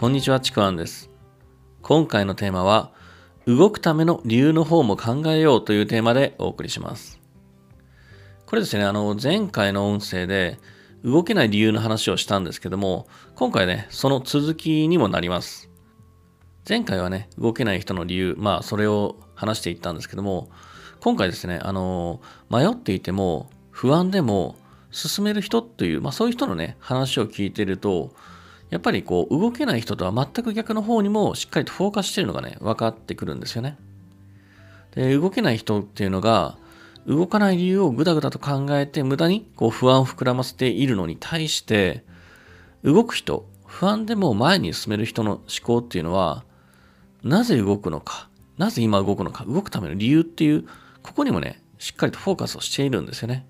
こんにちは、ちくわんです。今回のテーマは、動くための理由の方も考えようというテーマでお送りします。これですね、あの、前回の音声で、動けない理由の話をしたんですけども、今回ね、その続きにもなります。前回はね、動けない人の理由、まあ、それを話していったんですけども、今回ですね、あの、迷っていても、不安でも、進める人という、まあそういう人のね、話を聞いてると、やっぱりこう動けない人とは全く逆の方にもしっかりとフォーカスしてるのがね、分かってくるんですよね。で、動けない人っていうのが、動かない理由をぐだぐだと考えて無駄にこう不安を膨らませているのに対して、動く人、不安でも前に進める人の思考っていうのは、なぜ動くのか、なぜ今動くのか、動くための理由っていう、ここにもね、しっかりとフォーカスをしているんですよね。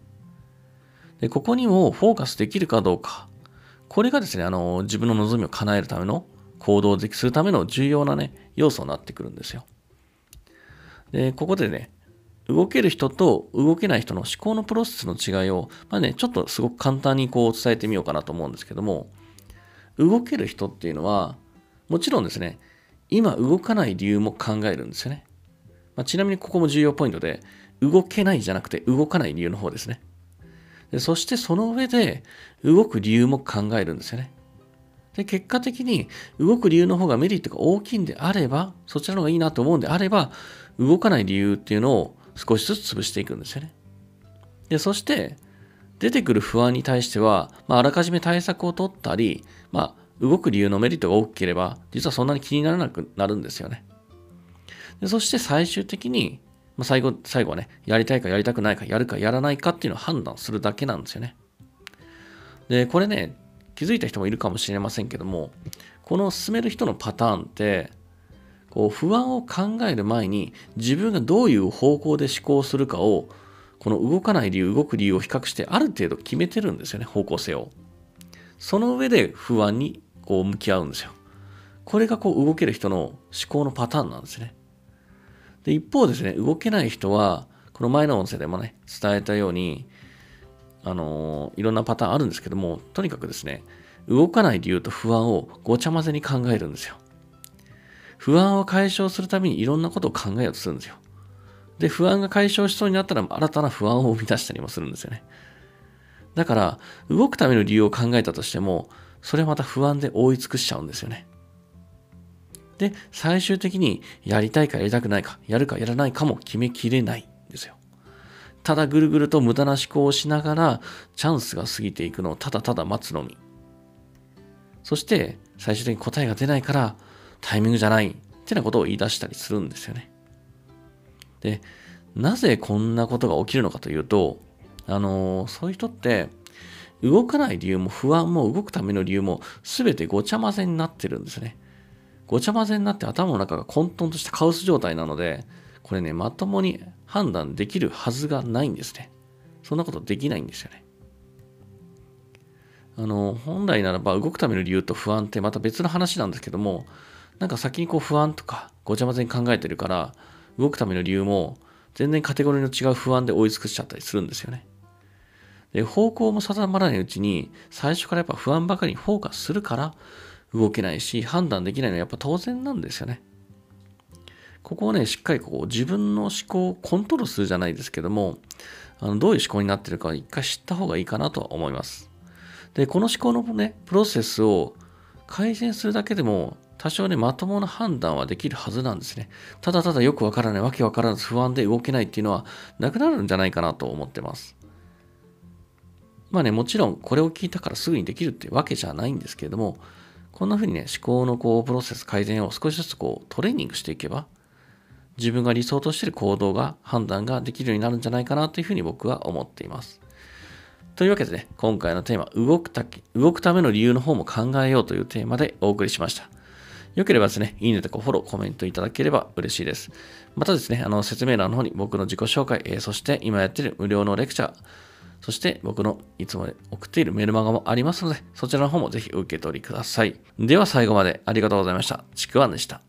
で、ここにもフォーカスできるかどうか、これがですね、あの、自分の望みを叶えるための、行動でするための重要なね、要素になってくるんですよ。で、ここでね、動ける人と動けない人の思考のプロセスの違いを、まあね、ちょっとすごく簡単にこう伝えてみようかなと思うんですけども、動ける人っていうのは、もちろんですね、今動かない理由も考えるんですよね。まあ、ちなみにここも重要ポイントで、動けないじゃなくて動かない理由の方ですね。でそしてその上で動く理由も考えるんですよね。で、結果的に動く理由の方がメリットが大きいんであれば、そちらの方がいいなと思うんであれば、動かない理由っていうのを少しずつ潰していくんですよね。で、そして、出てくる不安に対しては、まあ、あらかじめ対策を取ったり、まあ、動く理由のメリットが大きければ、実はそんなに気にならなくなるんですよね。でそして最終的に、まあ、最後、最後はね、やりたいかやりたくないか、やるかやらないかっていうのを判断するだけなんですよね。で、これね、気づいた人もいるかもしれませんけども、この進める人のパターンって、こう不安を考える前に自分がどういう方向で思考するかをこの動かない理由動く理由を比較してある程度決めてるんですよね方向性を。その上で不安にこう向き合うんですよ。これがこう動ける人の思考のパターンなんですね。で、一方ですね、動けない人は、この前の音声でもね、伝えたように、あのー、いろんなパターンあるんですけども、とにかくですね、動かない理由と不安をごちゃ混ぜに考えるんですよ。不安を解消するためにいろんなことを考えようとするんですよ。で、不安が解消しそうになったら新たな不安を生み出したりもするんですよね。だから、動くための理由を考えたとしても、それはまた不安で覆い尽くしちゃうんですよね。で、最終的にやりたいかやりたくないか、やるかやらないかも決めきれないんですよ。ただぐるぐると無駄な思考をしながら、チャンスが過ぎていくのをただただ待つのみ。そして、最終的に答えが出ないから、タイミングじゃないってなことを言い出したりするんですよね。で、なぜこんなことが起きるのかというと、あのー、そういう人って、動かない理由も不安も動くための理由も全てごちゃ混ぜになってるんですね。ごちゃ混ぜになって頭の中が混沌としたカオス状態なので、これね、まともに判断できるはずがないんですね。そんなことできないんですよね。あの、本来ならば動くための理由と不安ってまた別の話なんですけども、なんか先にこう不安とかごちゃ混ぜに考えてるから、動くための理由も全然カテゴリーの違う不安で追い尽くしちゃったりするんですよね。で、方向も定まらないうちに、最初からやっぱ不安ばかりにフォーカスするから、動けないし、判断できないのはやっぱ当然なんですよね。ここをね、しっかりこう自分の思考をコントロールするじゃないですけども、あのどういう思考になってるか一回知った方がいいかなとは思います。で、この思考のね、プロセスを改善するだけでも、多少ね、まともな判断はできるはずなんですね。ただただよくわからない、わけわからず不安で動けないっていうのはなくなるんじゃないかなと思ってます。まあね、もちろんこれを聞いたからすぐにできるってわけじゃないんですけれども、こんな風にね、思考のこうプロセス改善を少しずつこうトレーニングしていけば、自分が理想としている行動が、判断ができるようになるんじゃないかなというふうに僕は思っています。というわけでね、今回のテーマ、動くた動くための理由の方も考えようというテーマでお送りしました。よければですね、いいねとかフォロー、コメントいただければ嬉しいです。またですね、あの説明欄の方に僕の自己紹介、えー、そして今やってる無料のレクチャー、そして僕のいつも送っているメルマガもありますので、そちらの方もぜひ受け取りください。では最後までありがとうございました。ちくわんでした。